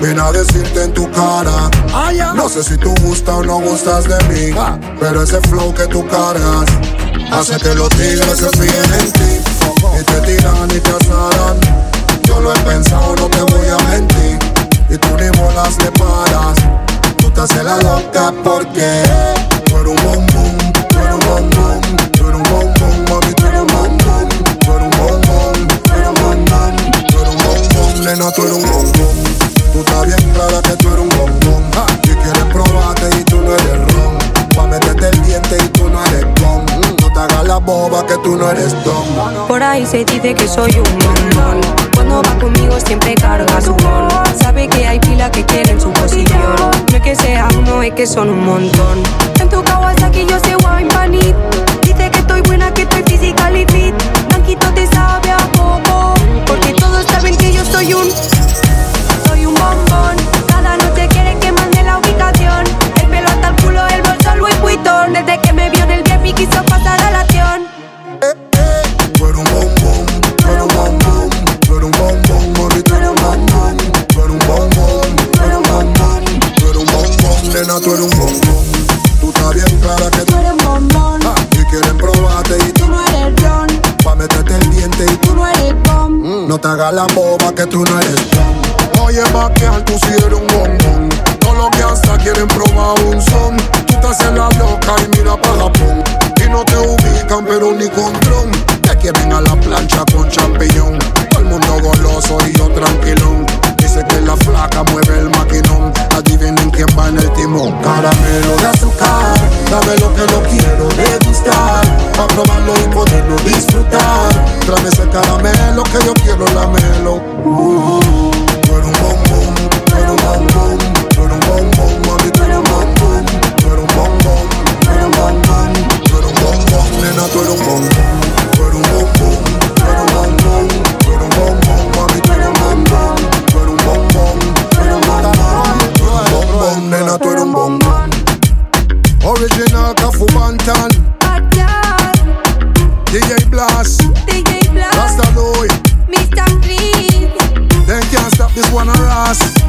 Ven a decirte en tu cara. No sé si tú gustas o no gustas de mí. Pero ese flow que tú cargas hace que los tigres se fíen en ti. Y te tiran y te asaran. Yo lo he pensado, no te voy a mentir. Y tú ni bolas le paras. Tú te haces la loca porque tú eres un bom bom, tú eres un bom bom, tú eres un bom bom, mami, tú eres un bom bom, tú eres un bom bom, tú eres un bom bom, tú eres un bom tú eres estás bien clara que tú eres un bom bom. Y quieres probarte y tú no eres boba que tú no eres don. Por ahí se dice que soy un bombón. Cuando va conmigo siempre carga su bon. Sabe que hay pila que quieren su posición. No es que sea uno, es que son un montón. En tu Kawasaki yo sé wine panit. Nena, tú eres un bom bom. Tú estás bien clara que tú eres un bombón. y quieren probarte y tú no eres ron, pa' meterte el diente y tú no eres bom. no te hagas la boba que tú no eres don. Oye, vaquear, tú si eres un bombón. Todos los que hasta quieren probar un son. Tú te haces la loca y mira para Japón. Y no te ubican, pero ni con Caramelo de azúcar, dame lo que no quiero degustar. Pa' probarlo y poderlo disfrutar. Tráeme ese caramelo que yo quiero lamelo. Cash. DJ Blast. Rasta Mr. Clean. Then can't stop this one, Ross.